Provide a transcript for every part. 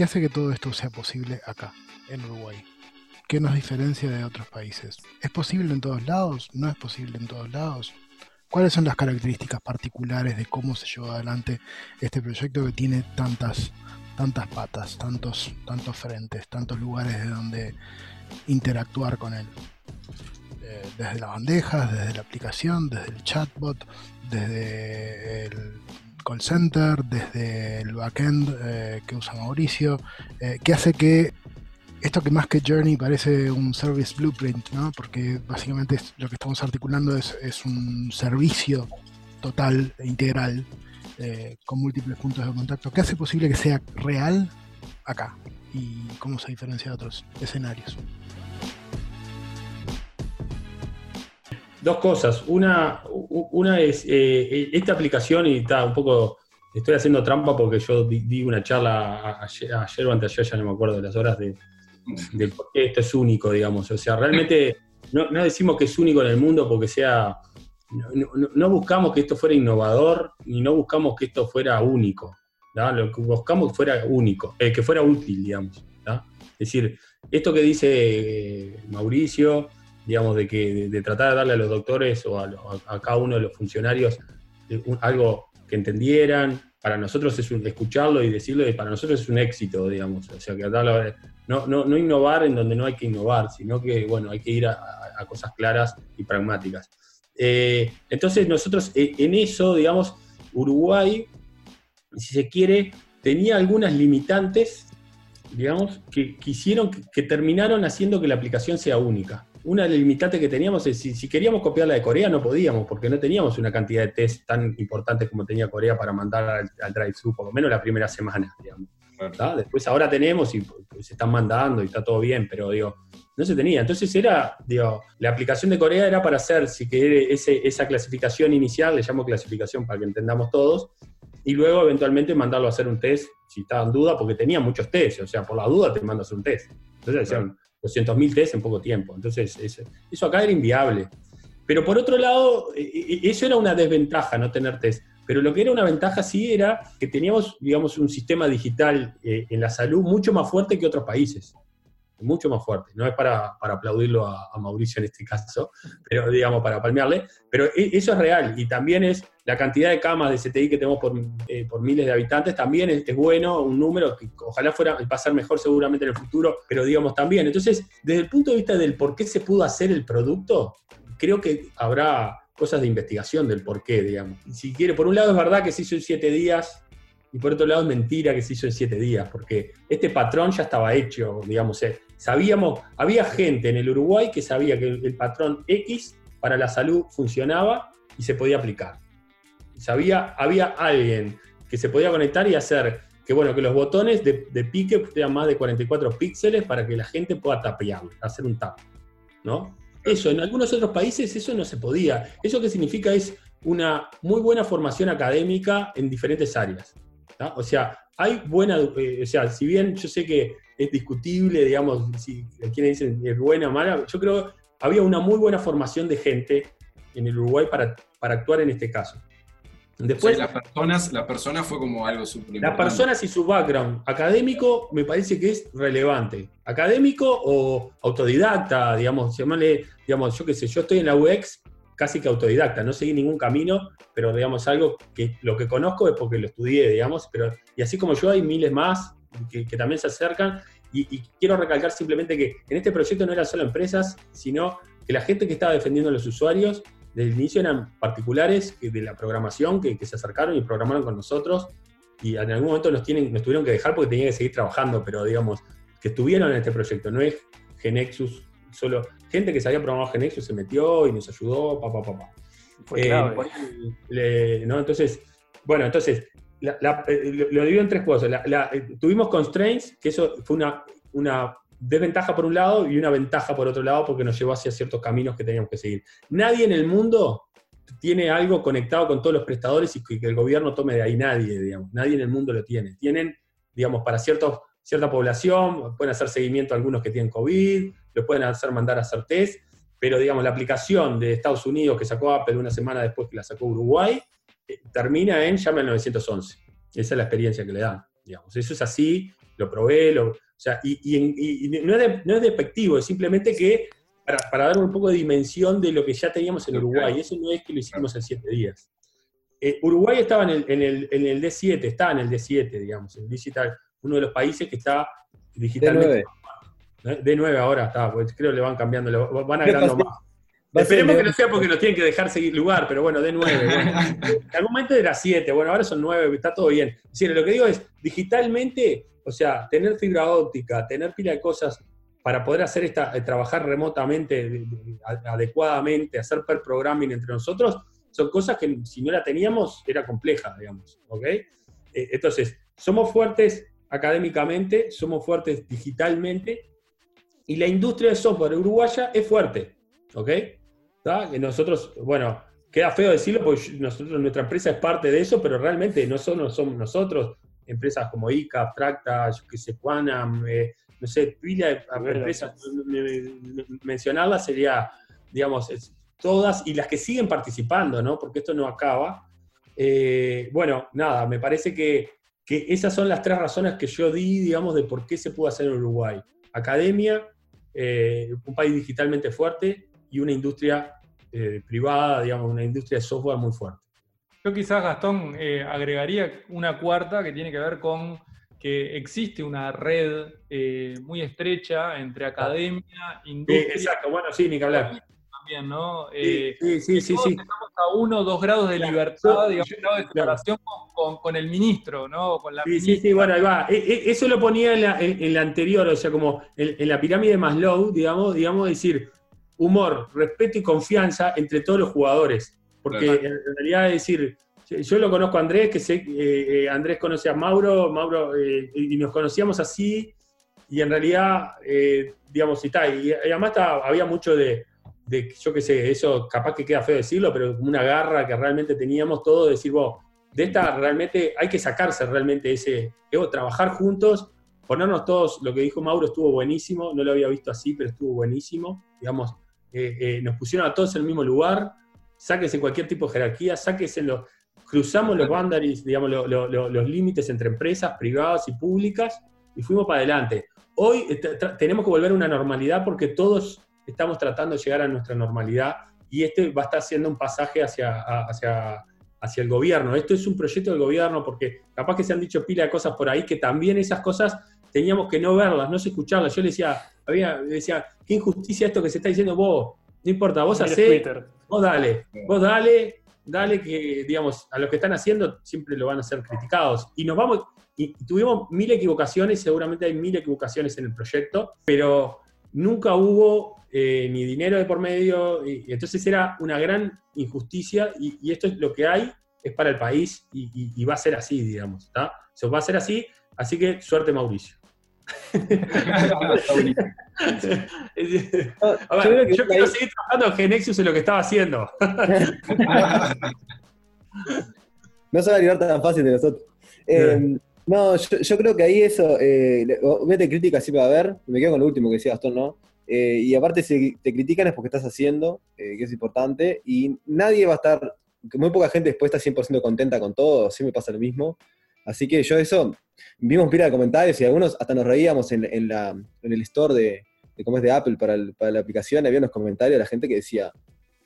¿Qué hace que todo esto sea posible acá, en Uruguay? ¿Qué nos diferencia de otros países? ¿Es posible en todos lados? ¿No es posible en todos lados? ¿Cuáles son las características particulares de cómo se llevó adelante este proyecto que tiene tantas, tantas patas, tantos, tantos frentes, tantos lugares de donde interactuar con él? Eh, desde las bandejas, desde la aplicación, desde el chatbot, desde el call center, desde el backend eh, que usa Mauricio, eh, que hace que esto que más que Journey parece un service blueprint, ¿no? Porque básicamente lo que estamos articulando es, un servicio total e integral eh, con múltiples puntos de contacto. ¿Qué hace posible que sea real acá? ¿Y cómo se diferencia de otros escenarios? Dos cosas. Una, una es eh, esta aplicación, y está un poco, estoy haciendo trampa porque yo di, una charla ayer, ayer o antes ya no me acuerdo de las horas de, por qué esto es único, digamos. O sea, realmente no, decimos que es único en el mundo porque sea. No, buscamos que esto fuera innovador ni no buscamos que esto fuera único. Lo que buscamos que fuera único, eh, que fuera útil, digamos. Es decir, esto que dice eh, Mauricio, digamos, de que de, tratar de darle a los doctores o a, cada uno de los funcionarios eh, algo que entendieran, para nosotros es un, escucharlo y decirlo, y para nosotros es un éxito, digamos. O sea, que no, no, no, innovar en donde no hay que innovar, sino que, bueno, hay que ir a, cosas claras y pragmáticas. Eh, entonces, nosotros eh, en eso, digamos, Uruguay, si se quiere, tenía algunas limitantes, digamos, que, quisieron que, terminaron haciendo que la aplicación sea única. Una limitante que teníamos es si, si queríamos copiar la de Corea no podíamos, porque no teníamos una cantidad de test tan importantes como tenía Corea para mandar al, al drive-thru, por lo menos la primera semana, digamos. Después ahora tenemos y pues, se están mandando y está todo bien, pero digo, no se tenía. Entonces era, digo, la aplicación de Corea era para hacer, si quiere, ese, esa clasificación inicial, le llamo clasificación para que entendamos todos, y luego eventualmente mandarlo a hacer un test si estaba en duda, porque tenía muchos tests, o sea, por la duda te mandas un test. Entonces hacían 200.000 tests en poco tiempo. Entonces eso acá era inviable. Pero por otro lado, e, e, eso era una desventaja, no tener test. Pero lo que era una ventaja sí era que teníamos, digamos, un sistema digital eh, en la salud mucho más fuerte que otros países. Mucho más fuerte. No es para, aplaudirlo a, Mauricio en este caso, pero digamos, para palmearle. Pero e, eso es real. Y también es la cantidad de camas de CTI que tenemos por, eh, miles de habitantes, también es, bueno, un número que ojalá fuera a pasar mejor seguramente en el futuro, pero digamos también. Entonces, desde el punto de vista del por qué se pudo hacer el producto, creo que habrá cosas de investigación del por qué, digamos. si quiere, por un lado es verdad que se hizo en siete días, y por otro lado es mentira que se hizo en siete días, porque este patrón ya estaba hecho, digamos. Eh, sabíamos, había gente en el Uruguay que sabía que el, patrón X para la salud funcionaba y se podía aplicar. Sabía, había alguien que se podía conectar y hacer que, bueno, que los botones de, pique sean más de 44 píxeles para que la gente pueda tapearlo, hacer un tap, ¿no? Eso, en algunos otros países eso no se podía. Eso que significa es una muy buena formación académica en diferentes áreas. O sea, hay buena, eh, o sea, si bien yo sé que es discutible, digamos, si quienes dicen es buena o mala, yo creo que había una muy buena formación de gente en el Uruguay para, para actuar en este caso. Después, las personas, la persona fue como algo súper Las personas y su background académico me parece que es relevante. Académico o autodidacta, digamos, llamarle, digamos, yo qué sé, yo estoy en la UX casi que autodidacta, no seguí ningún camino, pero digamos algo que lo que conozco es porque lo estudié, digamos, pero y así como yo hay miles más que, también se acercan y, y, quiero recalcar simplemente que en este proyecto no eran solo empresas, sino que la gente que estaba defendiendo a los usuarios desde el inicio eran particulares de la programación que, se acercaron y programaron con nosotros y en algún momento nos, tienen, nos tuvieron que dejar porque tenían que seguir trabajando, pero digamos, que estuvieron en este proyecto, no es Genexus solo, gente que sabía programar Genexus se metió y nos ayudó, papá, papá. Eh, ¿no? Entonces, bueno, entonces, eh, lo, divido en tres cosas. Eh, tuvimos constraints, que eso fue una, una desventaja por un lado y una ventaja por otro lado porque nos llevó hacia ciertos caminos que teníamos que seguir. Nadie en el mundo tiene algo conectado con todos los prestadores y que, el gobierno tome de ahí nadie, digamos. Nadie en el mundo lo tiene. Tienen, digamos, para ciertos, cierta población, pueden hacer seguimiento a algunos que tienen COVID, lo pueden hacer mandar a hacer test, pero digamos, la aplicación de Estados Unidos que sacó Apple una semana después que la sacó Uruguay, termina en llame al 911. Esa es la experiencia que le dan. digamos. Eso es así, lo probé, lo, o sea, y, no, es no, es despectivo, es simplemente que para, dar un poco de dimensión de lo que ya teníamos en Uruguay, eso no es que lo hicimos en siete días. Eh, Uruguay estaba en el, en, el, en el, D7, está en el D7, digamos, en digital, uno de los países que está digitalmente. D9, D9 ahora está, pues creo que le van cambiando, le van agregando más. Esperemos que no sea porque nos tienen que dejar seguir lugar, pero bueno, D9. en algún momento era 7, bueno, ahora son 9, está todo bien. Es decir, lo que digo es, digitalmente, o sea, tener fibra óptica, tener pila de cosas para poder hacer esta, eh, trabajar remotamente, adecuadamente, hacer per programming entre nosotros, son cosas que si no la teníamos era compleja, digamos. ¿ok? Eh, entonces, somos fuertes académicamente, somos fuertes digitalmente y la industria de software uruguaya es fuerte. ¿Ok? Nosotros, bueno, queda feo decirlo porque nosotros, nuestra empresa es parte de eso, pero realmente no solo somos nosotros, empresas como ICA, Abstracta, yo qué sé, Quanam, eh, no sé, pila de empresas, mencionarlas sería, digamos, todas y las que siguen participando, ¿no? Porque esto no acaba. Eh, bueno, nada, me parece que, que, esas son las tres razones que yo di, digamos, de por qué se pudo hacer en Uruguay. Academia, eh, un país digitalmente fuerte y una industria eh, privada, digamos, una industria de software muy fuerte. Yo quizás, Gastón, agregaría una cuarta que tiene que ver con que existe una red eh, muy estrecha entre academia, industria. exacto, bueno, sí, ni que hablar. También, ¿no? sí, sí, sí. sí, Estamos a uno dos grados de libertad, digamos, grado de separación con, el ministro, ¿no? Con la sí, sí, sí, bueno, ahí va. E, e, eso lo ponía en la, en, la anterior, o sea, como en, la pirámide de Maslow, digamos, digamos, decir, humor, respeto y confianza entre todos los jugadores. Porque en realidad es decir, yo lo conozco a Andrés, que sé, eh, eh, Andrés conoce a Mauro, Mauro eh, y nos conocíamos así, y en realidad, digamos, y, está, y, además había mucho de, yo qué sé, eso capaz que queda feo decirlo, pero una garra que realmente teníamos todo, de decir, vos, de esta realmente hay que sacarse realmente ese, ego, trabajar juntos, ponernos todos, lo que dijo Mauro estuvo buenísimo, no lo había visto así, pero estuvo buenísimo, digamos, nos pusieron a todos en el mismo lugar, sáquese cualquier tipo de jerarquía, sáquese los cruzamos los boundaries, digamos, los límites entre empresas privadas y públicas y fuimos para adelante. Hoy tenemos que volver a una normalidad porque todos estamos tratando de llegar a nuestra normalidad y este va a estar siendo un pasaje hacia, hacia, hacia el gobierno. Esto es un proyecto del gobierno porque capaz que se han dicho pila de cosas por ahí que también esas cosas teníamos que no verlas, no escucharlas. Yo le decía, había, decía, qué injusticia esto que se está diciendo vos. No importa, vos hacés, vos dale, vos dale, dale que, digamos, a los que están haciendo siempre lo van a ser criticados. Y nos vamos, y tuvimos mil equivocaciones, seguramente hay mil equivocaciones en el proyecto, pero nunca hubo eh, ni dinero de por medio, y, entonces era una gran injusticia, y, esto es lo que hay, es para el país, y, va a ser así, digamos, ¿está? va a ser así, así que suerte Mauricio. Yo, quiero seguir trabajando en Genexus en lo que estaba haciendo. no se va a liberar tan fácil de nosotros. Eh, no, yo, creo que ahí eso, eh, obviamente crítica sí va a haber, me quedo con lo último que decía Gastón, ¿no? Eh, y aparte si te critican es porque estás haciendo, eh, que es importante, y nadie va a estar, muy poca gente después está 100% contenta con todo, sí me pasa lo mismo. Así que yo eso, vimos pila de comentarios y algunos hasta nos reíamos en, en, la, en el store de, de, cómo es de Apple para, para, la aplicación, había unos comentarios de la gente que decía,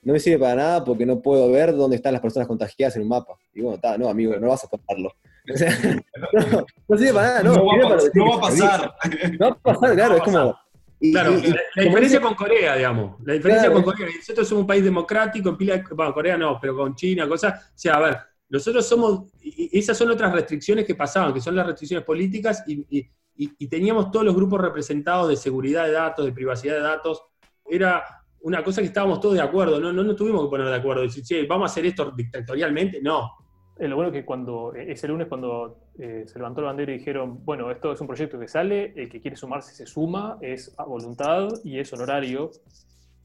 no me sirve para nada porque no puedo ver dónde están las personas contagiadas en un mapa. Y bueno, está, no, amigo, no vas a tomarlo. no, sirve para nada, no. No va, no va a pasar. No va a pasar, claro, es como... claro, la, diferencia con Corea, digamos. La diferencia con Corea, nosotros somos un país democrático, en pila, bueno, Corea no, pero con China, cosas. O sea, a ver, nosotros somos, esas son otras restricciones que pasaban, que son las restricciones políticas, y, teníamos todos los grupos representados de seguridad de datos, de privacidad de datos. Era una cosa que estábamos todos de acuerdo, no, no nos tuvimos que poner de acuerdo, decir, che, vamos a hacer esto dictatorialmente, no. Eh, lo bueno es que cuando, ese lunes cuando eh, se levantó la bandera y dijeron, bueno, esto es un proyecto que sale, el que quiere sumarse se suma, es a voluntad y es honorario,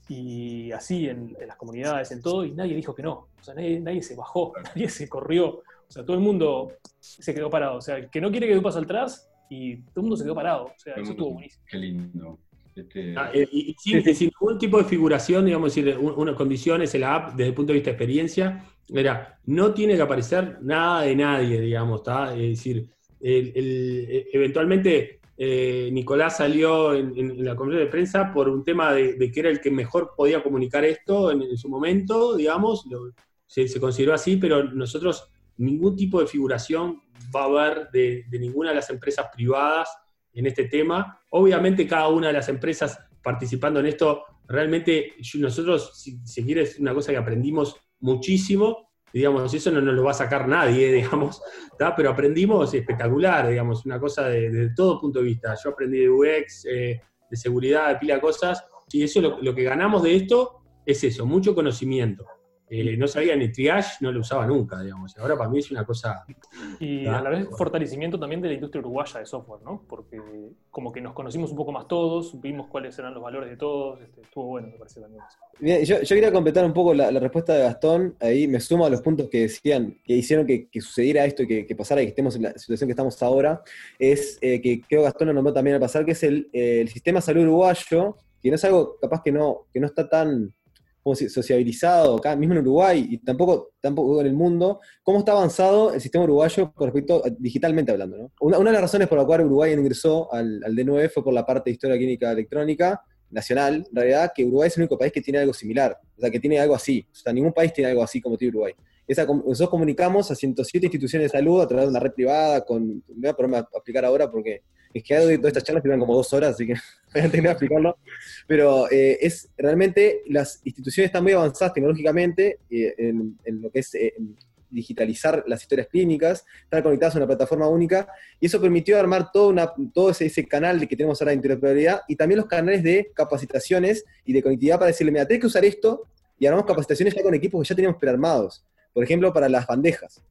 y así en, las comunidades, en todo, y nadie dijo que no. O sea, nadie, se bajó, nadie se corrió. O sea, todo el mundo se quedó parado. O sea, el que no quiere que dé un paso atrás, y todo el mundo se quedó parado. O sea, eso estuvo buenísimo. Qué lindo. Este, ah, eh, y, sin, ningún tipo de figuración, digamos, decir, unas condiciones en la app desde el punto de vista de experiencia, era, no tiene que aparecer nada de nadie, digamos, ¿está? Es decir, el- el- eventualmente eh, Nicolás salió en, la conferencia de prensa por un tema de, que era el que mejor podía comunicar esto en, su momento, digamos, se, consideró así, pero nosotros ningún tipo de figuración va a haber de, ninguna de las empresas privadas en este tema. Obviamente cada una de las empresas participando en esto, realmente nosotros, si se quiere, es una cosa que aprendimos muchísimo, digamos, eso no nos lo va a sacar nadie, digamos, ¿tá? pero aprendimos espectacular, digamos, una cosa de, de todo punto de vista. Yo aprendí de UX, eh, de seguridad, de pila de cosas, y eso lo, lo que ganamos de esto es eso, mucho conocimiento. Eh, no sabía ni triage, no lo usaba nunca, digamos. Ahora para mí es una cosa. Y a la vez bueno. fortalecimiento también de la industria uruguaya de software, ¿no? Porque como que nos conocimos un poco más todos, vimos cuáles eran los valores de todos, este, estuvo bueno, me parece también eso. Bien, yo, yo quería completar un poco la, la respuesta de Gastón. Ahí me sumo a los puntos que decían, que hicieron que, que sucediera esto y que, que pasara y que estemos en la situación que estamos ahora. Es eh, que creo que Gastón lo nombró también al pasar, que es el, eh, el sistema de salud uruguayo, que no es algo capaz que no, que no está tan sociabilizado acá mismo en Uruguay y tampoco, tampoco en el mundo, cómo está avanzado el sistema uruguayo con respecto digitalmente hablando. ¿no? Una, una de las razones por la cual Uruguay ingresó al, al D9 fue por la parte de historia clínica electrónica, nacional, en realidad, que Uruguay es el único país que tiene algo similar, o sea, que tiene algo así. O sea, ningún país tiene algo así como tiene Uruguay. Esa, nosotros comunicamos a 107 instituciones de salud a través de una red privada, con, no voy a ponerme a explicar ahora porque es que todas estas charlas duran como dos horas, así que voy a que explicarlo. Pero eh, es realmente, las instituciones están muy avanzadas tecnológicamente eh, en, en lo que es eh, digitalizar las historias clínicas, están conectadas a una plataforma única, y eso permitió armar todo, una, todo ese, ese canal que tenemos ahora de interoperabilidad, y también los canales de capacitaciones y de conectividad para decirle, mira, tenés que usar esto, y armamos capacitaciones ya con equipos que ya teníamos prearmados. Por ejemplo, para las bandejas,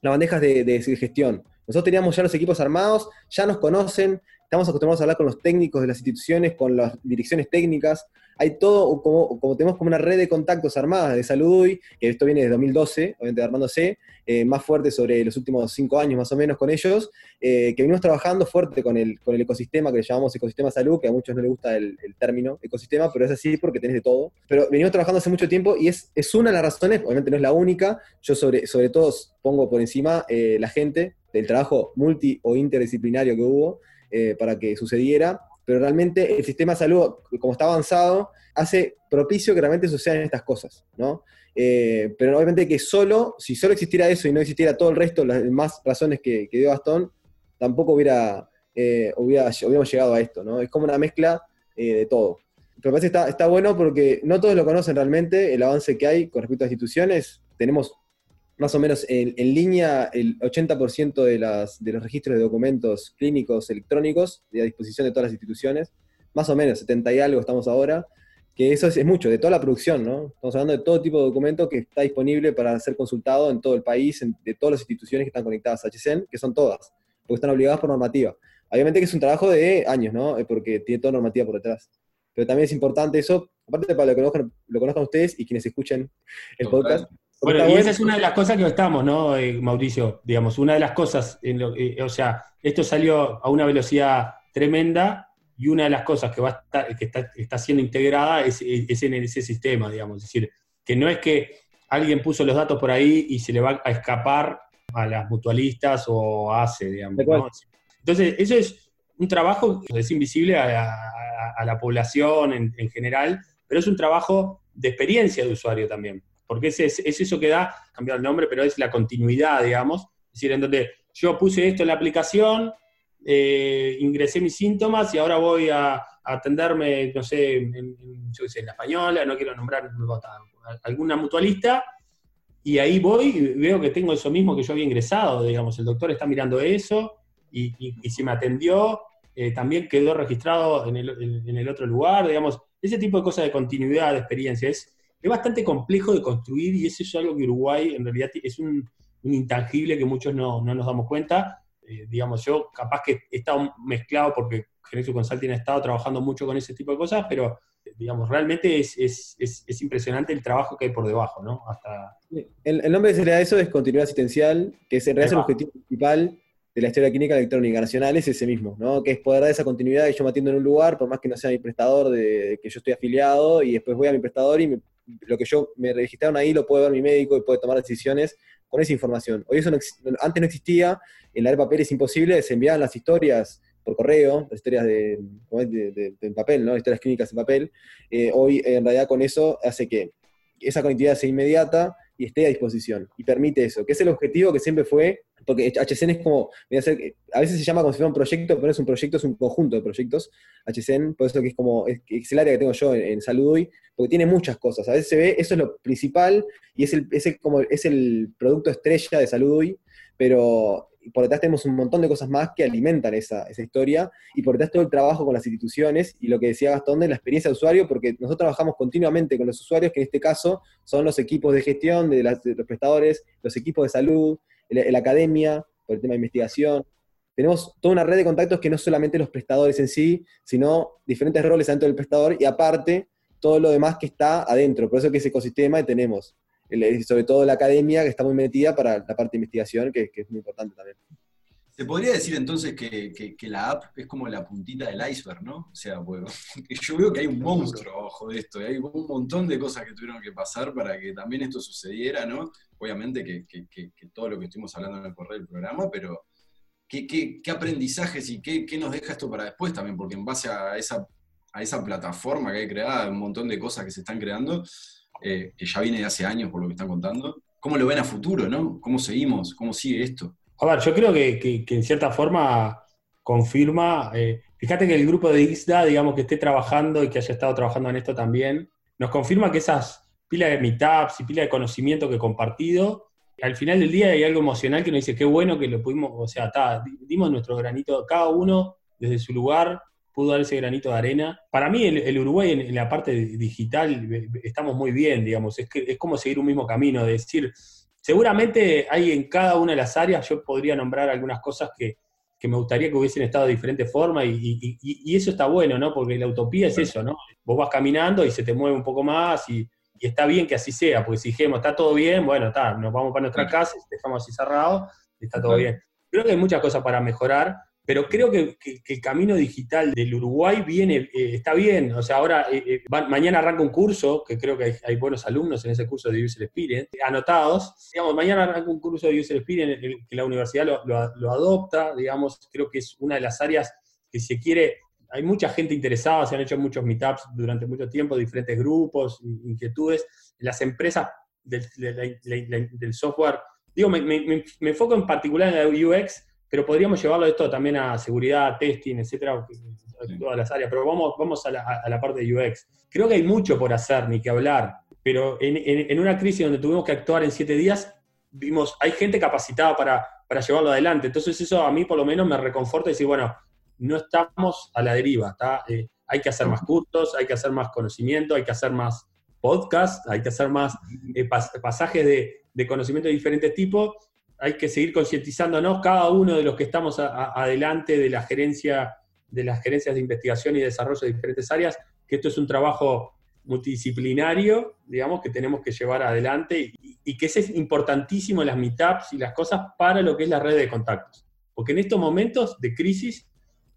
las bandejas de, de gestión. Nosotros teníamos ya los equipos armados, ya nos conocen, estamos acostumbrados a hablar con los técnicos de las instituciones, con las direcciones técnicas. Hay todo, como, como tenemos como una red de contactos armadas de Salud UI, que esto viene de 2012, obviamente armándose, eh, más fuerte sobre los últimos cinco años más o menos con ellos, eh, que venimos trabajando fuerte con el, con el ecosistema que le llamamos ecosistema salud, que a muchos no les gusta el, el término ecosistema, pero es así porque tenés de todo. Pero venimos trabajando hace mucho tiempo y es, es una de las razones, obviamente no es la única, yo sobre, sobre todo pongo por encima eh, la gente del trabajo multi o interdisciplinario que hubo eh, para que sucediera, pero realmente el sistema de salud, como está avanzado, hace propicio que realmente sucedan estas cosas, ¿no? Eh, pero obviamente que solo, si solo existiera eso y no existiera todo el resto, las demás razones que, dio Gastón, tampoco hubiera, eh, hubiéramos llegado a esto, ¿no? Es como una mezcla eh, de todo. Pero me parece que está bueno porque no todos lo conocen realmente, el avance que hay con respecto a instituciones. Tenemos más o menos en, en línea el 80% de, las, de los registros de documentos clínicos electrónicos a disposición de todas las instituciones. Más o menos, 70 y algo estamos ahora que eso es, es, mucho, de toda la producción, ¿no? Estamos hablando de todo tipo de documento que está disponible para ser consultado en todo el país, en, de todas las instituciones que están conectadas a HCN, que son todas, porque están obligadas por normativa. Obviamente que es un trabajo de años, ¿no? Porque tiene toda normativa por detrás. Pero también es importante eso, aparte para lo que conozcan, lo conozcan ustedes y quienes escuchen el podcast. Bueno, y esa es una de las cosas que estamos, ¿no, eh, Mauricio? Digamos, una de las cosas, en lo, eh, o sea, esto salió a una velocidad tremenda y una de las cosas que, va a estar, que está, está siendo integrada es, es, en ese sistema, digamos. Es decir, que no es que alguien puso los datos por ahí y se le va a escapar a las mutualistas o hace, digamos. ¿no? Entonces, eso es un trabajo que es invisible a, a, a la población en, en, general, pero es un trabajo de experiencia de usuario también, porque es, es, es eso que da, cambiar el nombre, pero es la continuidad, digamos. Es decir, en donde yo puse esto en la aplicación, eh, ingresé mis síntomas y ahora voy a, a atenderme, no sé, en, en, yo sé, en la española, no quiero nombrar alguna mutualista, y ahí voy y veo que tengo eso mismo que yo había ingresado, digamos, el doctor está mirando eso y, y, y si me atendió, eh, también quedó registrado en el, en, el, otro lugar, digamos, ese tipo de cosas de continuidad, de experiencia, es, bastante complejo de construir y eso es algo que Uruguay en realidad es un, un intangible que muchos no, no nos damos cuenta, eh, digamos, yo capaz que he estado mezclado porque Genesis Consulting ha estado trabajando mucho con ese tipo de cosas, pero digamos, realmente es, es, es, es, impresionante el trabajo que hay por debajo, ¿no? Hasta... El, el nombre que se le da a eso es continuidad asistencial, que es en realidad el objetivo principal de la historia clínica electrónica nacional, es ese mismo, ¿no? Que es poder dar esa continuidad y yo me atiendo en un lugar, por más que no sea mi prestador de, de que yo estoy afiliado, y después voy a mi prestador y me, lo que yo me registraron ahí lo puede ver mi médico y puede tomar decisiones con esa información. Hoy eso no antes no existía, en la de papel es imposible, se enviaban las historias por correo, las historias de- de papel, ¿no? historias clínicas en papel. Eh, hoy en realidad con eso hace que esa conectividad sea inmediata y esté a disposición y permite eso, que es el objetivo que siempre fue, porque HCN es como, a veces se llama como si fuera un proyecto, pero no es un proyecto, es un conjunto de proyectos, HCN, por eso que es como, es, es el área que tengo yo en, en Salud Hoy, porque tiene muchas cosas, a veces se ve, eso es lo principal y es el, es el, como, es el producto estrella de Salud Hoy, pero por detrás tenemos un montón de cosas más que alimentan esa, esa historia y por detrás todo el trabajo con las instituciones y lo que decía Gastón de la experiencia de usuario, porque nosotros trabajamos continuamente con los usuarios, que en este caso son los equipos de gestión de, los prestadores, los equipos de salud, la academia, por el tema de investigación. Tenemos toda una red de contactos que no solamente los prestadores en sí, sino diferentes roles dentro del prestador y aparte todo lo demás que está adentro. Por eso que ese ecosistema tenemos, el- sobre todo la academia que está muy metida para la parte de investigación, que, que es muy importante también. Se podría decir entonces que, que- que la app es como la puntita del iceberg, ¿no? O sea, bueno, yo veo que hay un monstruo abajo de esto, y hay un montón de cosas que tuvieron que pasar para que también esto sucediera, ¿no? Obviamente que, que- todo lo que estuvimos hablando en el correo del programa, pero ¿qué, qué- qué aprendizajes y qué, qué nos deja esto para después también? Porque en base a esa, a esa plataforma que hay creada, un montón de cosas que se están creando, eh, que ya viene de hace años por lo que están contando, ¿cómo lo ven a futuro, no? ¿Cómo seguimos? ¿Cómo sigue esto? A ver, yo creo que, que- en cierta forma confirma, eh, fíjate que el grupo de IXDA, digamos, que esté trabajando y que haya estado trabajando en esto también, nos confirma que esas pilas de meetups y pilas de conocimiento que he compartido, al final del día hay algo emocional que nos dice, qué bueno que lo pudimos, o sea, ta, di- dimos nuestro granito, cada uno desde su lugar pudo dar ese granito de arena. Para mí el, el Uruguay en, en la parte digital estamos muy bien, digamos, es, que, es como seguir un mismo camino, de decir, seguramente hay en cada una de las áreas, yo podría nombrar algunas cosas que, que me gustaría que hubiesen estado de diferente forma y, y- y- y eso está bueno, ¿no? Porque la utopía es eso, ¿no? Vos vas caminando y se te mueve un poco más y, está bien que así sea, porque si dijimos, está todo bien, bueno, está, nos vamos para nuestra casa, dejamos así cerrado, está todo bien. Creo que hay muchas cosas para mejorar, pero creo que, que- que el camino digital del Uruguay viene, eh, está bien. O sea, ahora, eh, eh, va- mañana arranca un curso, que creo que hay, hay buenos alumnos en ese curso de User Experience, anotados. Digamos, mañana arranca un curso de User Experience el- que la universidad lo, lo- lo adopta, digamos, creo que es una de las áreas que se quiere, hay mucha gente interesada, se han hecho muchos meetups durante mucho tiempo, diferentes grupos, in- inquietudes. Las empresas del, de la- la- la- del software, digo, me- me- me enfoco en particular en la UX, pero podríamos llevarlo esto también a seguridad, testing, etcétera, a todas las áreas, pero vamos, vamos a, la, a la parte de UX. Creo que hay mucho por hacer, ni que hablar, pero en, en- en una crisis donde tuvimos que actuar en siete días, vimos, hay gente capacitada para, para llevarlo adelante. Entonces eso a mí por lo menos me reconforta y decir, bueno, no estamos a la deriva, ¿tá? Eh, hay que hacer más cursos, hay que hacer más conocimiento, hay que hacer más podcasts, hay que hacer más eh, pas- pasajes de, de conocimiento de diferentes tipos, hay que seguir concientizándonos cada uno de los que estamos adelante de la gerencia, de las gerencias de investigación y desarrollo de diferentes áreas, que esto es un trabajo multidisciplinario, digamos, que tenemos que llevar adelante y, que es importantísimo las meetups y las cosas para lo que es la red de contactos. Porque en estos momentos de crisis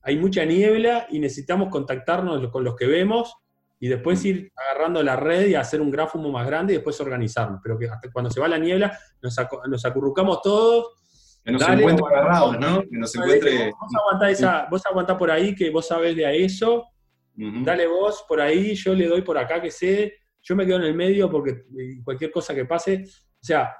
hay mucha niebla y necesitamos contactarnos con los que vemos y después ir agarrando la red y hacer un gráfumo más grande y después organizarnos. Pero que hasta cuando se va la niebla nos, nos acurrucamos todos. Que nos Dale, encuentre agarrados, ¿no? Que nos encuentre. Vos aguantá, esa, vos aguantá por ahí que vos sabés de a eso, Ujú. dale vos por ahí, yo le doy por acá que sé, yo me quedo en el medio porque eh, cualquier cosa que pase, o sea...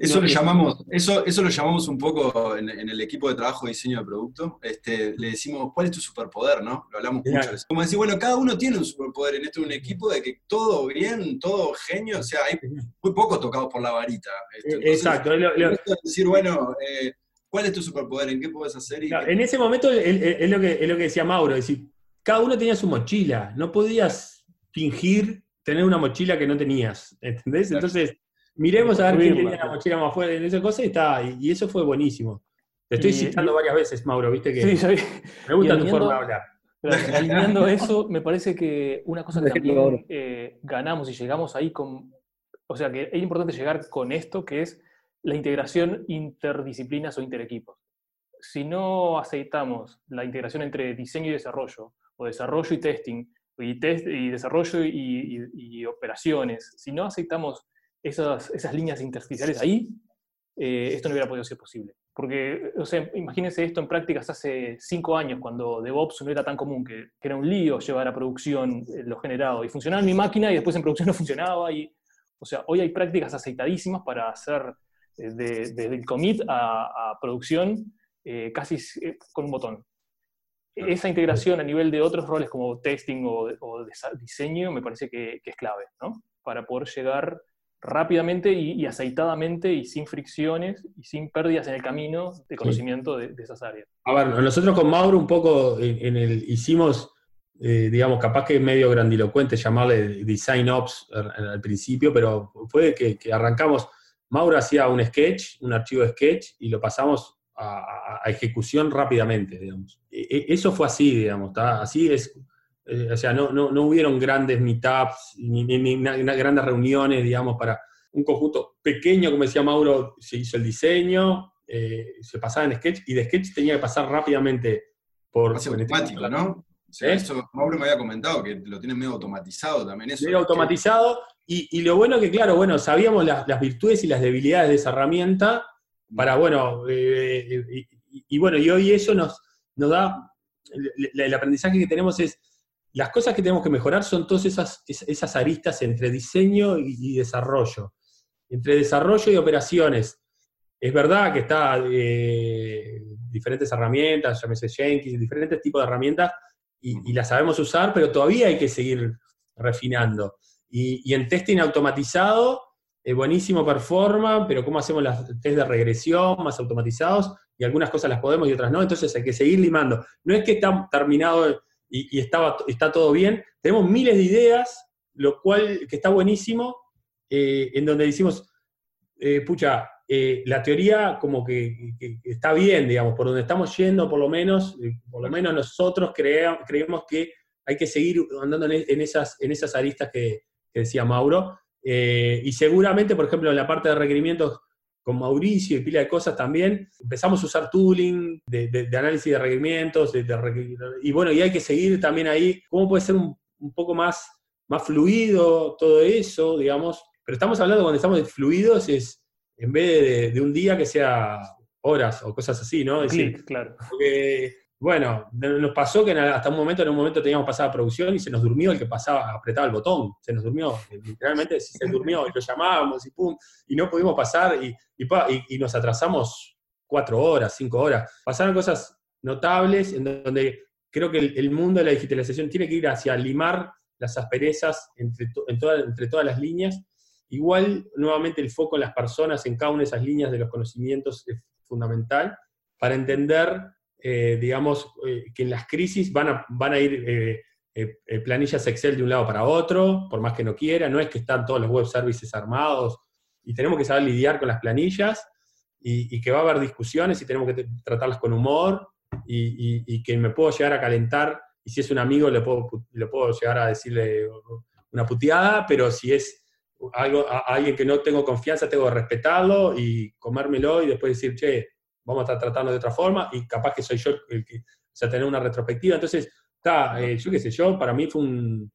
Eso no- lo llamamos, eso, eso lo llamamos un poco en, en el equipo de trabajo de diseño de producto. Este, le decimos, ¿cuál es tu superpoder? ¿no? Lo hablamos Claro. mucho. Como decir, bueno, cada uno tiene un superpoder en esto, un equipo de que todo bien, todo genio, o sea, hay muy pocos tocados por la varita. este, Eh, entonces, Exacto, lo- lo- esto es decir, bueno, eh, ¿cuál es tu superpoder? ¿En qué puedes hacer? Y en ese momento es, lo que, es lo que decía Mauro, es decir, cada uno tenía su mochila, no podías fingir tener una mochila que no tenías, ¿entendés? Entonces, miremos a ver quién tenía la mochila más fuerte en esa cosa y, está, y, y eso fue buenísimo. Te estoy Y- citando y- varias veces, Mauro, viste que Sí, me gusta tu alineando- forma de hablar. Alineando eso, me parece que una cosa que también eh, ganamos y llegamos ahí con. O sea, que es importante llegar con esto, que es la integración interdisciplinas o interequipos. Si no aceitamos la integración entre diseño y desarrollo, o desarrollo y testing, y, test, y desarrollo y, y- y operaciones, si no aceitamos esas, esas líneas intersticiales ahí, eh, esto no hubiera podido ser posible. Porque, o sea, imagínense esto en prácticas hace cinco años, cuando DevOps no era tan común, que, era un lío llevar a producción eh, lo generado. Y funcionaba en mi máquina y después en producción no funcionaba. Y, o sea, hoy hay prácticas aceitadísimas para hacer eh, desde el commit a, producción casi con un botón. Esa integración a nivel de otros roles como testing o, diseño me parece que, que es clave, ¿no? Para poder llegar rápidamente y, aceitadamente y sin fricciones y sin pérdidas en el camino de conocimiento de, esas áreas. A ver, nosotros con Mauro un poco en, el hicimos, eh, digamos, capaz que es medio grandilocuente llamarle Design Ops al, principio, pero fue que, arrancamos, Mauro hacía un sketch, un archivo de sketch, y lo pasamos a, ejecución rápidamente, digamos. E, e, eso fue así, digamos, así es eh, o sea, no, no, no, hubieron grandes meetups ni, ni, grandes reuniones, digamos, para un conjunto pequeño, como decía Mauro, se hizo el diseño, eh, se pasaba en Sketch, y de Sketch tenía que pasar rápidamente por... Automático, ¿no? ¿Eh? Eso Mauro me había comentado, que lo tienen medio automatizado también eso. Medio automatizado, y, y, lo bueno que, claro, bueno, sabíamos las, las, virtudes y las debilidades de esa herramienta, para, bueno, y, bueno, y hoy eso nos, nos da, el aprendizaje que tenemos es las cosas que tenemos que mejorar son todas esas, esas aristas entre diseño y, desarrollo, entre desarrollo y operaciones. Es verdad que está eh, diferentes herramientas, llámese Jenkins, diferentes tipos de herramientas, y, las sabemos usar, pero todavía hay que seguir refinando. Y, en testing automatizado, es buenísimo performa, pero cómo hacemos las test de regresión más automatizados, y algunas cosas las podemos y otras no, entonces hay que seguir limando. No es que está terminado y, estaba, está todo bien. Tenemos miles de ideas, lo cual que está buenísimo, eh, en donde decimos, eh, pucha, eh, la teoría como que, está bien, digamos, por donde estamos yendo, por lo menos, por lo menos nosotros creemos que hay que seguir andando en, esas, en esas aristas que, que decía Mauro. y seguramente, por ejemplo, en la parte de requerimientos con Mauricio y pila de cosas también. Empezamos a usar tooling de, análisis de requerimientos, y bueno, y hay que seguir también ahí cómo puede ser un, poco más, más fluido todo eso, digamos. Pero estamos hablando cuando estamos de fluidos es en vez de, un día que sea horas o cosas así, ¿no? Es decir, claro. Porque bueno, nos pasó que hasta un momento, en un momento teníamos pasada producción y se nos durmió el que pasaba, apretaba el botón, se nos durmió, literalmente se durmió y lo llamábamos y pum, y no pudimos pasar y, y, nos atrasamos cuatro horas, cinco horas. Pasaron cosas notables en donde creo que el, mundo de la digitalización tiene que ir hacia limar las asperezas entre, entre todas las líneas. Igual, nuevamente, el foco en las personas, en cada una de esas líneas de los conocimientos es fundamental para entender eh, digamos, eh, que en las crisis van a, van a ir eh, planillas Excel de un lado para otro, por más que no quiera, no es que están todos los web services armados, y tenemos que saber lidiar con las planillas, y, que va a haber discusiones y tenemos que tratarlas con humor, y, que me puedo llegar a calentar, y si es un amigo le puedo, le puedo llegar a decirle una puteada, pero si es algo, a alguien que no tengo confianza, tengo que respetarlo y comérmelo y después decir, che, vamos a estar de otra forma y capaz que soy yo el que, o sea, tener una retrospectiva. Entonces, está, eh, yo qué sé yo, para mí fue un,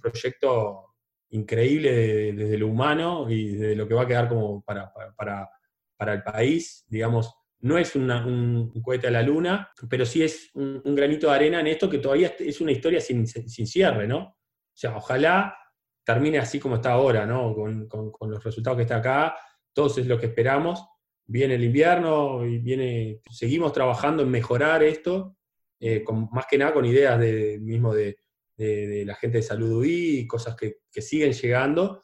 proyecto increíble desde lo humano y de lo que va a quedar como para, para, el país, digamos, no es un cohete a la luna, pero sí es un, granito de arena en esto que todavía es una historia sin, cierre, ¿no? O sea, ojalá termine así como está ahora, ¿no? Con, con los resultados que está acá, todos es lo que esperamos, viene el invierno y viene, seguimos trabajando en mejorar esto, eh, con, más que nada con ideas de, mismo de, la gente de Salud UI y cosas que, siguen llegando.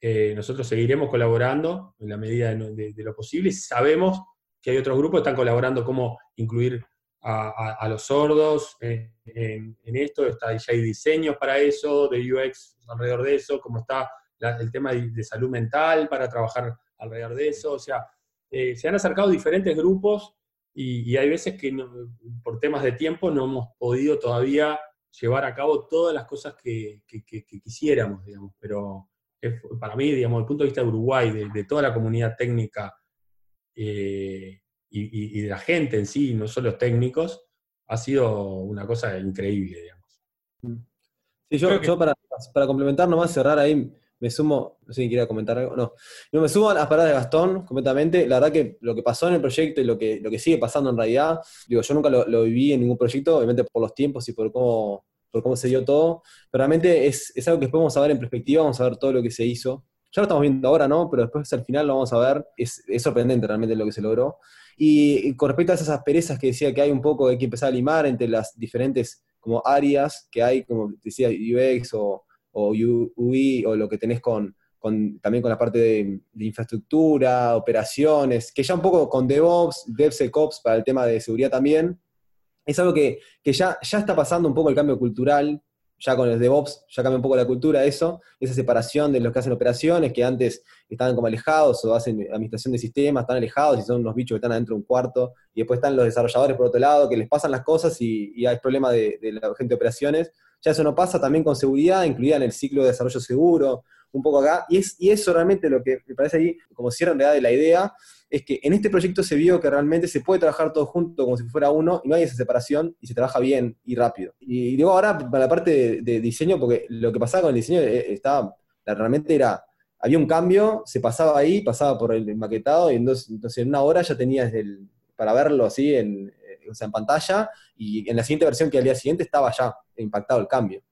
Eh, nosotros seguiremos colaborando en la medida de, lo posible. Sabemos que hay otros grupos que están colaborando cómo incluir a, los sordos en, esto, está, ya hay diseños para eso, de UX alrededor de eso, como está el tema de, de salud mental para trabajar alrededor de eso, o sea, eh, se han acercado diferentes grupos y, hay veces que por temas de tiempo no hemos podido todavía llevar a cabo todas las cosas que, quisiéramos, digamos, pero para mí, digamos, desde el punto de vista de Uruguay, de, toda la comunidad técnica eh, y, de la gente en sí, no solo los técnicos, ha sido una cosa increíble, digamos. Sí, yo, para, para complementar nomás, cerrar ahí, me sumo, no sé si quiera comentar algo, no. No me sumo a las palabras de Gastón completamente. La verdad que lo que pasó en el proyecto y lo que, lo que sigue pasando en realidad, digo, yo nunca lo, viví en ningún proyecto, obviamente por los tiempos y por cómo, por cómo se dio todo, pero realmente es, es algo que después vamos a ver en perspectiva, vamos a ver todo lo que se hizo. Ya lo estamos viendo ahora, ¿no? Pero después al final lo vamos a ver. Es, es sorprendente realmente lo que se logró. Y, con respecto a esas asperezas que decía que hay un poco, hay que empezar a limar entre las diferentes como áreas que hay, como decía UX o, o UI o lo que tenés con, también con la parte de, infraestructura, operaciones, que ya un poco con DevOps, DevSecOps para el tema de seguridad también, es algo que, que ya, ya está pasando un poco el cambio cultural ya con el DevOps ya cambia un poco la cultura eso, esa separación de los que hacen operaciones, que antes estaban como alejados o hacen administración de sistemas, están alejados y son unos bichos que están adentro de un cuarto, y después están los desarrolladores por otro lado, que les pasan las cosas y, hay problema de, de, la gente de operaciones. Ya eso no pasa también con seguridad, incluida en el ciclo de desarrollo seguro, un poco acá, y, es, y eso realmente lo que me parece ahí como cierre en realidad de la idea, es que en este proyecto se vio que realmente se puede trabajar todo junto como si fuera uno y no hay esa separación y se trabaja bien y rápido. Y, digo ahora para la parte de, diseño, porque lo que pasaba con el diseño eh, estaba, realmente era, había un cambio, se pasaba ahí, pasaba por el maquetado y entonces, entonces en una hora ya tenías el, para verlo así en, eh, en pantalla y en la siguiente versión que al día siguiente estaba ya impactado el cambio.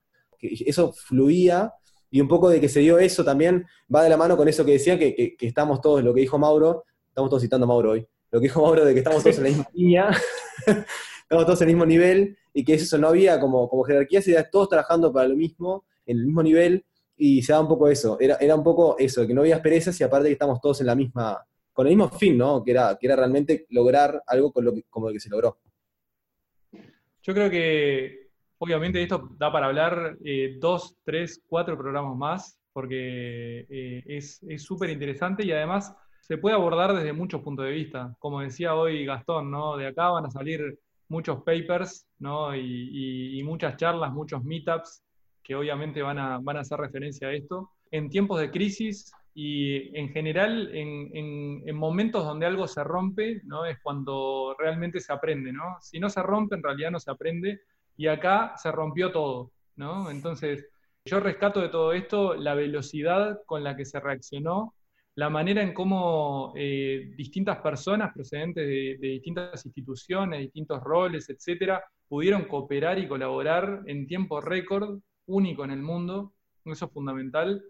Eso fluía y un poco de que se dio eso también va de la mano con eso que decía, que, que estamos todos, lo que dijo Mauro, estamos todos citando a Mauro hoy, lo que dijo Mauro de que estamos todos en la misma línea, estamos todos en el mismo nivel, y que eso no había como, como jerarquía, sino todos trabajando para lo mismo, en el mismo nivel, y se da un poco eso, era, era un poco eso, que no había perezas y aparte que estamos todos en la misma, con el mismo fin, ¿no? Que era, que era realmente lograr algo con lo como lo que se logró. Yo creo que obviamente esto da para hablar eh, dos, tres, cuatro programas más, porque eh, es súper interesante y además se puede abordar desde muchos puntos de vista. Como decía hoy Gastón, ¿no? De acá van a salir muchos papers, ¿no? Y, muchas charlas, muchos meetups que obviamente van a, van a hacer referencia a esto. En tiempos de crisis y en general en, en, momentos donde algo se rompe, ¿no? Es cuando realmente se aprende, ¿no? Si no se rompe, en realidad no se aprende. Y acá se rompió todo, ¿no? Entonces, yo rescato de todo esto la velocidad con la que se reaccionó la manera en cómo eh, distintas personas procedentes de, distintas instituciones, distintos roles, etcétera, pudieron cooperar y colaborar en tiempo récord, único en el mundo. Eso es fundamental.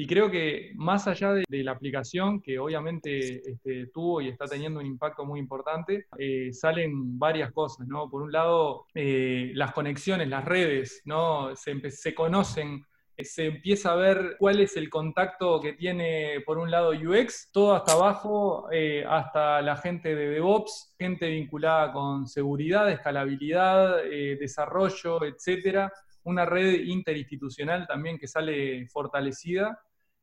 Y creo que más allá de, la aplicación, que obviamente este, tuvo y está teniendo un impacto muy importante, eh, salen varias cosas, ¿no? Por un lado, eh, las conexiones, las redes, ¿no? Se, se conocen se empieza a ver cuál es el contacto que tiene por un lado UX, todo hasta abajo, eh, hasta la gente de DevOps, gente vinculada con seguridad, escalabilidad, eh, desarrollo, etcétera. Una red interinstitucional también que sale fortalecida.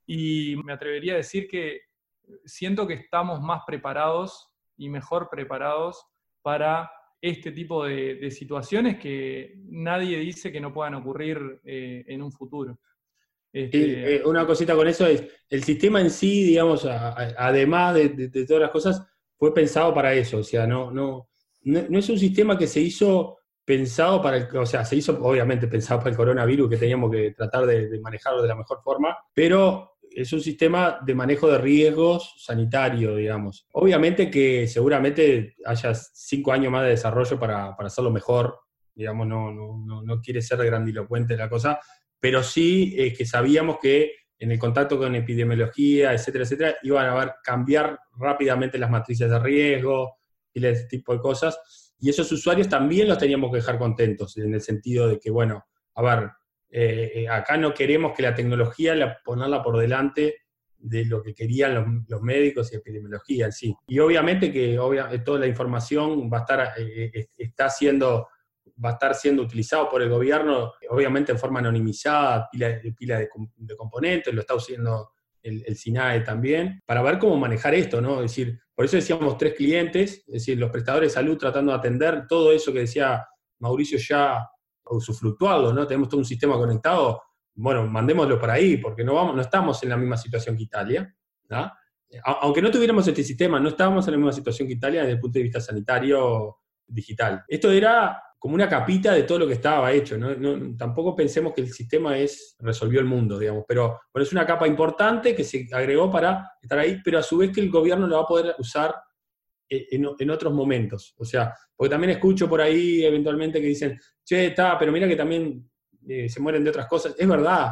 Y me atrevería a decir que siento que estamos más preparados y mejor preparados para este tipo de, situaciones que nadie dice que no puedan ocurrir eh, en un futuro. Este, eh, una cosita con eso es, el sistema en sí, digamos, además de, todas las cosas, fue pensado para eso, o sea, no, no, no, es un sistema que se hizo pensado para el, o sea, se hizo obviamente pensado para el coronavirus que teníamos que tratar de manejarlo de la mejor forma, pero es un sistema de manejo de riesgos sanitario, digamos. Obviamente que seguramente haya cinco años más de desarrollo para, hacerlo mejor, digamos, no, no, no, quiere ser grandilocuente la cosa, pero sí que sabíamos que en el contacto con epidemiología, etcétera, etcétera, iban a cambiar rápidamente las matrices de riesgo y ese tipo de cosas. Y esos usuarios también los teníamos que dejar contentos, en el sentido de que, bueno, a ver, eh, eh, acá no queremos que la tecnología la, ponerla por delante de lo que querían los, médicos y epidemiología en sí. Y obviamente que eh, toda la información va a estar, está siendo, va a estar siendo utilizado por el gobierno, obviamente en forma anonimizada, pila, pila de, componentes, lo está usando el, el, SINAE también, para ver cómo manejar esto, ¿no? Es decir, por eso decíamos tres clientes, es decir, los prestadores de salud tratando de atender todo eso que decía Mauricio ya usufructuarlo, ¿no? Tenemos todo un sistema conectado, bueno, mandémoslo para ahí, porque no, vamos, no estamos en la misma situación que Italia, Aunque no tuviéramos este sistema, no estábamos en la misma situación que Italia desde el punto de vista sanitario digital. Esto era como una capita de todo lo que estaba hecho. ¿no? No- tampoco pensemos que el sistema es, resolvió el mundo, digamos, pero, pero es una capa importante que se agregó para estar ahí, pero a su vez que el gobierno lo va a poder usar en, en otros momentos. O sea, porque también escucho por ahí eventualmente que dicen, che, está, pero mira que también eh, se mueren de otras cosas. Es verdad,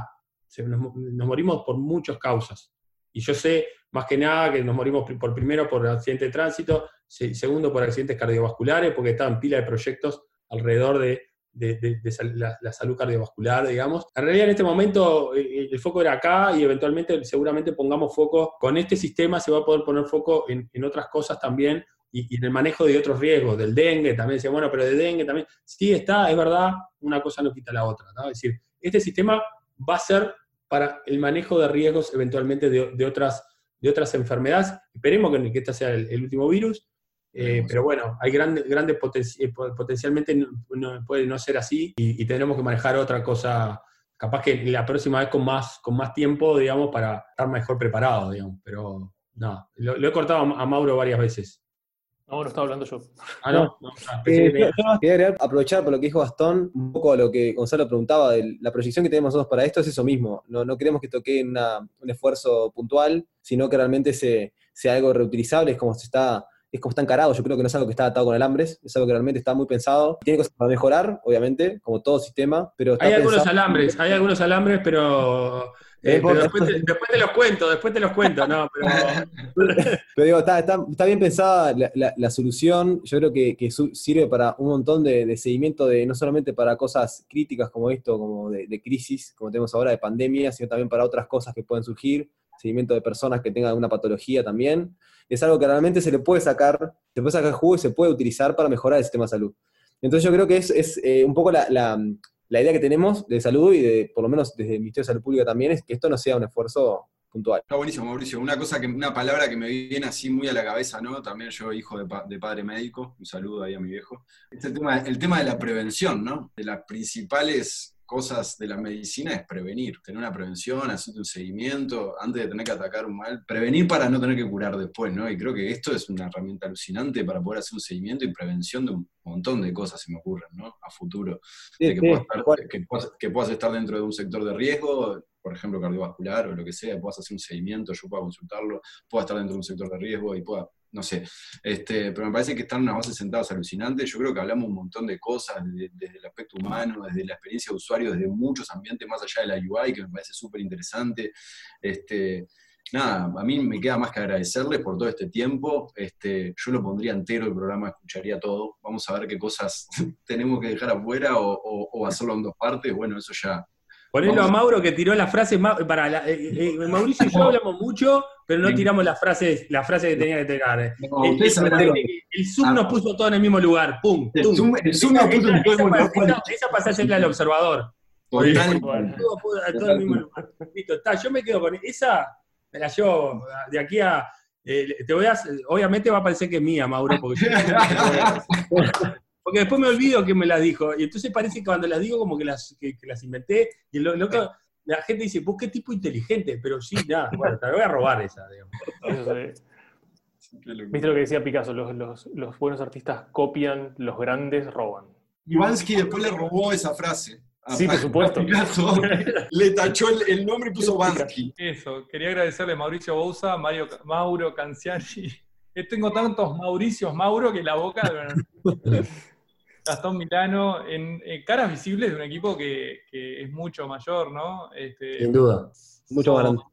nos, mo- nos morimos por muchas causas. Y yo sé, más que nada, que nos morimos por primero por accidente de tránsito, se- segundo por accidentes cardiovasculares, porque estaban pila de proyectos alrededor de, de- de- de la, la salud cardiovascular, digamos. En realidad, en este momento, eh, el foco era acá y eventualmente, seguramente pongamos foco, con este sistema se va a poder poner foco en, en otras cosas también y, y en el manejo de otros riesgos, del dengue, también decía, bueno, pero de dengue también, sí está, es verdad, una cosa no quita la otra, ¿no? Es decir, este sistema va a ser para el manejo de riesgos eventualmente de, de otras, de otras enfermedades. Esperemos que, que este sea el, el último virus, eh, pero bueno, hay grandes, grandes poten- eh, po- potencialmente no, no- puede no ser así y, y tendremos que manejar otra cosa, capaz que la próxima vez con más, con más tiempo, digamos, para estar mejor preparado, digamos. Pero no, lo, lo he cortado a, Mauro varias veces. No, no estaba hablando yo. Ah, no, no, pensé Eh, que yo, quería aprovechar por lo que dijo Gastón, un poco a lo que Gonzalo preguntaba, de la proyección que tenemos nosotros para esto es eso mismo. No, no queremos que toque una- un esfuerzo puntual, sino que realmente se- sea algo reutilizable, es como se está, es como está encarado. Yo creo que no es algo que está atado con alambres, es algo que realmente está muy pensado. Tiene cosas para mejorar, obviamente, como todo sistema, pero está Hay algunos pensado- alambres, hay algunos alambres, pero, eh, pero después, te, después te los cuento, después te los cuento, no, pero Pero digo, está, está- está bien pensada la, la- la solución, yo creo que, que sirve para un montón de, de seguimiento, de, no solamente para cosas críticas como esto, como de, de crisis, como tenemos ahora, de pandemia, sino también para otras cosas que pueden surgir, seguimiento de personas que tengan alguna patología también. Es algo que realmente se le puede sacar, se puede sacar jugo y se puede utilizar para mejorar el sistema de salud. Entonces yo creo que es, es, eh, un poco la, la- idea que tenemos de salud y de, por lo menos desde el Ministerio de Salud Pública también, es que esto no sea un esfuerzo puntual. Está buenísimo, Mauricio. Una cosa que, una palabra que me viene así muy a la cabeza, ¿no? También yo, hijo de, de padre médico, un saludo ahí a mi viejo. Es el tema, el tema de la prevención, ¿no? De las principales cosas de la medicina es prevenir, tener una prevención, hacer un seguimiento, antes de tener que atacar un mal, prevenir para no tener que curar después, ¿no? Y creo que esto es una herramienta alucinante para poder hacer un seguimiento y prevención de un montón de cosas, se me ocurren, ¿no? A futuro Sí, de que, sí, puedas estar, tal cual. que, puedas, que puedas estar dentro de un sector de riesgo, por ejemplo, cardiovascular o lo que sea, puedas hacer un seguimiento, yo pueda consultarlo, pueda estar dentro de un sector de riesgo y pueda, no sé. Este, pero me parece que están unas bases sentadas alucinantes. Yo creo que hablamos un montón de cosas desde, el aspecto humano, desde la experiencia de usuario, desde muchos ambientes más allá de la UI, que me parece súper interesante. Este, nada, a mí me queda más que agradecerles por todo este tiempo. Este, yo lo pondría entero el programa, escucharía todo. Vamos a ver qué cosas tenemos que dejar afuera o hacerlo en dos partes. Bueno, eso ya. Ponelo a. Mauro que tiró la frase ma- para la- eh, eh, Mauricio y yo hablamos mucho, pero no tiramos la frase, la frase que tenía que tirar. eh. No, El, el- Zoom nos puso todo en el mismo lugar. ¡Pum! El. Zoom, el Zoom nos puso en todo el mundo. esa, esa, esa pasá a hacerla al observador. Todo todo el mismo lugar. Listo, está, yo me quedo con esa, me la llevo de aquí a. eh, te voy a, obviamente va a parecer que es mía, Mauro, porque, yo- porque después me olvido que me las dijo. Y entonces parece que cuando las digo, como que las, que, que las inventé. Y lo, loco, la gente dice, vos qué tipo inteligente, pero sí, nada, bueno, te la voy a robar esa, digamos. ¿Viste lo que decía Picasso? Los, los- los buenos artistas copian, los grandes roban. Ivansky después le robó esa frase. A- Sí, por supuesto. Picasso. le tachó el, el nombre y puso Vansky. Eso, quería agradecerle a Mauricio Bouza, Mario, Mauro Canciani. Eh, Tengo tantos Mauricios Mauro que la boca. Gastón Milano, en, en caras visibles de un equipo que, que es mucho mayor, ¿no? Este, duda. Mucho más grande.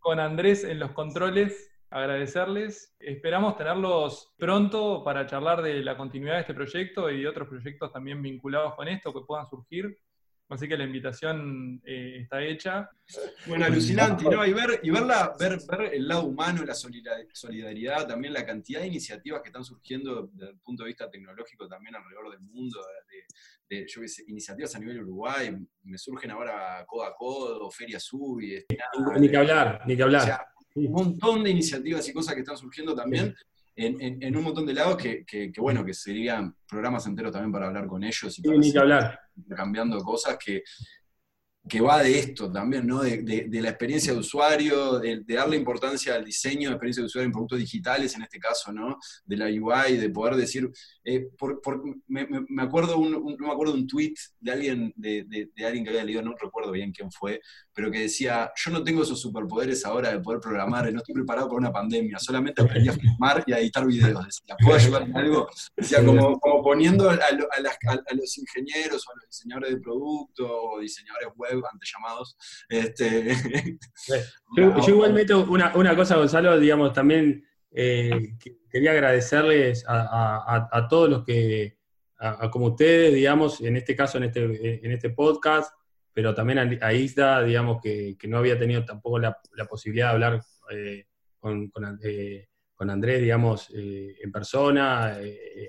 con Andrés en los controles, agradecerles. Esperamos tenerlos pronto para charlar de la continuidad de este proyecto y de otros proyectos también vinculados con esto que puedan surgir. Así que la invitación eh, está hecha. Bueno, alucinante, ¿no? Y ver, y verla, ver, ver el lado humano, la solidar- solidaridad, también la cantidad de iniciativas que están surgiendo desde el punto de vista tecnológico también alrededor del mundo, de, de, yo sé, iniciativas a nivel Uruguay, me surgen ahora Codo a Codo, Feria Subi, este, Ni que hablar, ni que o hablar. sea, un montón de iniciativas y cosas que están surgiendo también en, en- en un montón de lados que, que- que, bueno, que serían programas enteros también para hablar con ellos y para seguir cambiando cosas que que va de esto también, ¿no? De, de- de la experiencia de usuario, de, de darle importancia al diseño de experiencia de usuario en productos digitales, en este caso, ¿no? De la UI, de poder decir, eh, por- por- me, me- acuerdo un, un- no me acuerdo un tweet de alguien, de, alguien que había leído, no recuerdo bien quién fue, pero que decía, yo no tengo esos superpoderes ahora de poder programar, no estoy preparado para una pandemia, solamente aprendí a filmar y a editar videos, decía, ¿puedo ayudar en algo? Decía, como, como poniendo a, a las- a- a los ingenieros o a los diseñadores de producto o diseñadores web, antes llamados, este, Yo, yo igualmente una, una cosa, Gonzalo, digamos, también eh, que- quería agradecerles a, a- a- a todos los que, a, como ustedes, digamos, en este caso, en este, en este podcast, pero también a, Isda, digamos, que, que no había tenido tampoco la, la posibilidad de hablar eh, con, eh, con Andrés, digamos, eh, en persona,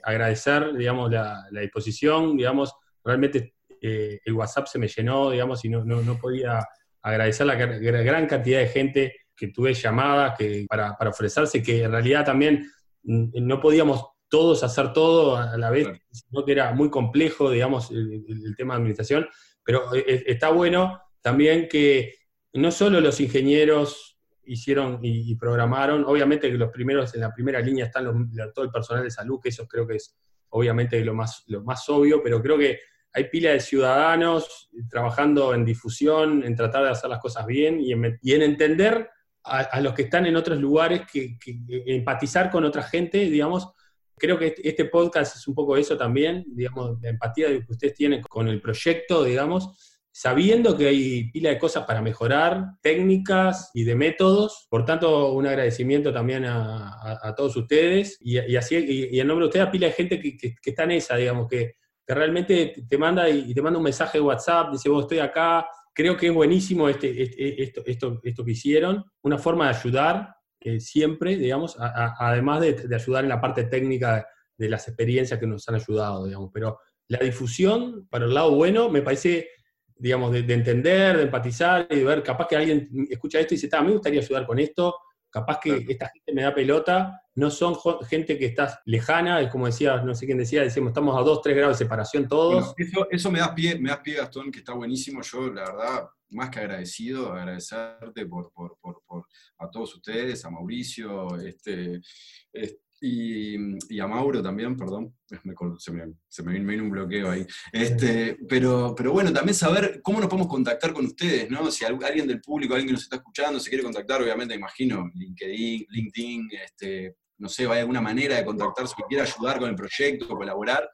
agradecer, digamos, la, la disposición, digamos, realmente eh, el WhatsApp se me llenó, digamos, y no, no, no podía agradecer la gra- gra- gran cantidad de gente que tuve llamadas que, para, para ofrecerse, que en realidad también mm, no podíamos todos hacer todo a la vez, sino que era muy complejo, digamos, el, tema de administración, pero eh, eh, está bueno también que no solo los ingenieros hicieron y, programaron, obviamente que los primeros en la primera línea están los- todo el personal de salud, que eso creo que es obviamente lo más, lo más obvio, pero creo que hay pila de ciudadanos trabajando en difusión, en tratar de hacer las cosas bien y en, y en entender a, a los que están en otros lugares, que, que- empatizar con otra gente, digamos. Creo que este, este podcast es un poco eso también, digamos, la empatía que ustedes tienen con el proyecto, digamos, sabiendo que hay pila de cosas para mejorar, técnicas y de métodos. Por tanto, un agradecimiento también a, a- a todos ustedes y, y así, y, y en nombre de ustedes a pila de gente que, que- que está en esa, digamos, que, que realmente te- manda y te manda un mensaje de WhatsApp, dice, vos estoy acá, creo que es buenísimo este, este- esto, esto, esto que hicieron, una forma de ayudar eh, siempre, digamos, a- a- además de, de ayudar en la parte técnica de, las experiencias que nos han ayudado, digamos, pero la difusión, para el lado bueno, me parece, digamos, de, de entender, de empatizar y de ver, capaz que alguien escucha esto y dice, "Ta, me gustaría ayudar con esto, capaz que Claro. esta gente me da pelota, no son gente que está lejana, es como decía, no sé quién decía, decimos, estamos a 2, 3 grados de separación todos. Bueno, eso, eso me das pie, me das pie, Gastón, que está buenísimo. Yo, la verdad, más que agradecido, agradecerte por, por, por- por- a todos ustedes, a Mauricio, este, es- y, y a Mauro también, perdón. Se, me, se vino, un bloqueo ahí. Este, pero, pero bueno, también saber cómo nos podemos contactar con ustedes, ¿no? Si al- alguien del público, alguien que nos está escuchando, se quiere contactar, obviamente, imagino, LinkedIn, LinkedIn, este, no sé, ¿hay alguna manera de contactarse que quiera ayudar con el proyecto, colaborar?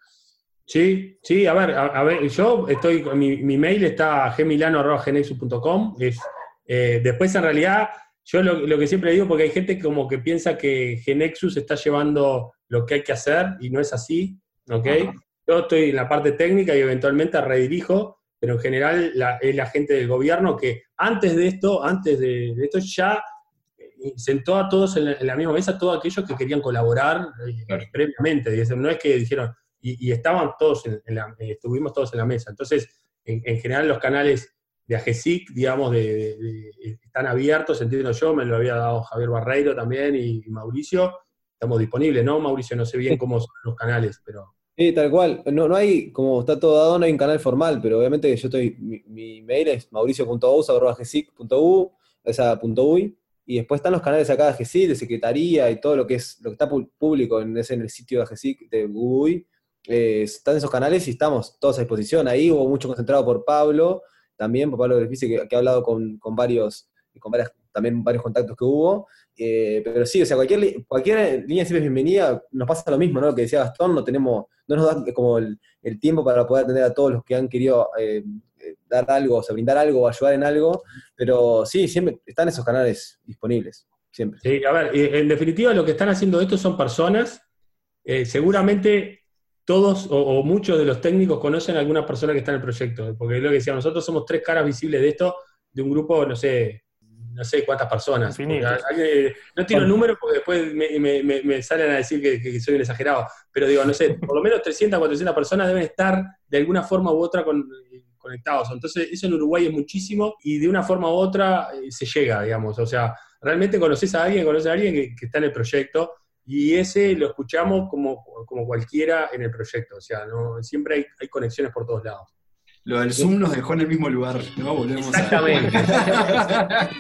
Sí, sí, a ver, a, ver, yo estoy, mi, mi mail está gemilano.genexus.com, es, eh, después en realidad, yo lo, lo que siempre digo, porque hay gente como que piensa que Genexus está llevando lo que hay que hacer y no es así, ¿ok? Ajá. Yo estoy en la parte técnica y eventualmente redirijo, pero en general la- es la gente del gobierno que antes de esto, antes de, de esto ya eh, sentó a todos en la, en la misma mesa, todos aquellos que querían colaborar eh, Claro. previamente, no es que dijeron, y, y estaban todos, en, en la, eh, estuvimos todos en la mesa. Entonces, en, en general los canales de AGESIC, digamos, de, de- de- están abiertos, entiendo yo, me lo había dado Javier Barreiro también y, y Mauricio, estamos disponibles, ¿no? Mauricio, no sé bien cómo son los canales, pero... Sí, tal cual. No, no hay, como está todo dado, no hay un canal formal, pero obviamente yo estoy, mi, mi mail es mauricio.ous.gesic.u, esa punto .uy, y después están los canales acá de GESIC, de Secretaría y todo lo que es, lo que está público en, ese, en el sitio de GESIC de GUI, eh, están esos canales y estamos todos a disposición. Ahí hubo mucho concentrado por Pablo, también por Pablo Grefice, que, que ha hablado con, con varios, con varias, también varios contactos que hubo. Eh, pero sí, o sea, cualquier, cualquier línea siempre es bienvenida, nos pasa lo mismo, ¿no? Lo que decía Gastón, no tenemos, no nos da como el, el tiempo para poder atender a todos los que han querido eh, eh, dar algo, o sea, brindar algo o ayudar en algo, pero sí, siempre están esos canales disponibles, siempre. Sí, a ver, en definitiva lo que están haciendo esto son personas, seguramente todos o, o muchos de los técnicos conocen a alguna persona que está en el proyecto, porque es lo que decía, nosotros somos tres caras visibles de esto, de un grupo, no sé, no sé cuántas personas. Alguien- no tiro números porque después me, me- me- me salen a decir que, que soy un exagerado, pero digo, no sé, por lo menos 300, 400 personas deben estar de alguna forma u otra con- conectados. Entonces, eso en Uruguay es muchísimo y de una forma u otra eh, se llega, digamos. O sea, realmente conoces a alguien, conoces a alguien que, que está en el proyecto y ese lo escuchamos como, como cualquiera en el proyecto. O sea, no, siempre hay, hay conexiones por todos lados. Lo del Zoom nos dejó en el mismo lugar. ¿no? Volvemos a- Exactamente.